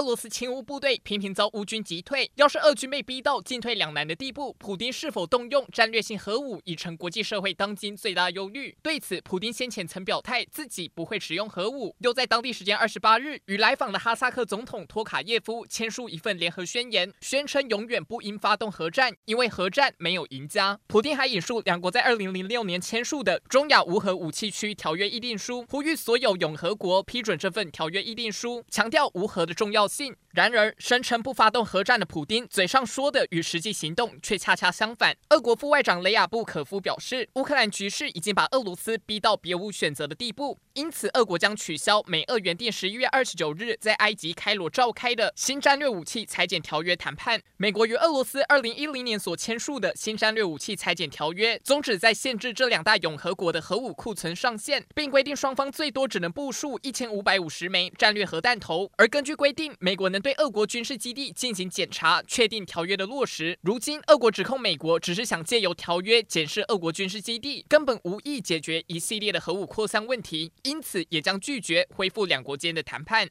俄罗斯亲乌部队频频遭乌军击退，要是俄军被逼到进退两难的地步，普丁是否动用战略性核武已成国际社会当今最大忧虑。对此，普丁先前曾表态自己不会使用核武，又在当地时间二十八日与来访的哈萨克总统托卡耶夫签署一份联合宣言，宣称永远不应发动核战，因为核战没有赢家。普丁还引述两国在二零零六年签署的中亚无核武器区条约议定书，呼吁所有永和国批准这份条约议定书，强调无核的重要性。然而，声称不发动核战的普丁，嘴上说的与实际行动却恰恰相反。俄国副外长雷亚布可夫表示，乌克兰局势已经把俄罗斯逼到别无选择的地步，因此俄国将取消美俄原定十一月二十九日在埃及开罗召开的新战略武器裁减条约谈判。美国与俄罗斯二零一零年所签署的新战略武器裁减条约，宗旨在限制这两大永和国的核武库存上限，并规定双方最多只能部署一千五百五十枚战略核弹头。而根据规定美国能对俄国军事基地进行检查，确定条约的落实。如今，俄国指控美国只是想借由条约检视俄国军事基地，根本无意解决一系列的核武扩散问题，因此也将拒绝恢复两国间的谈判。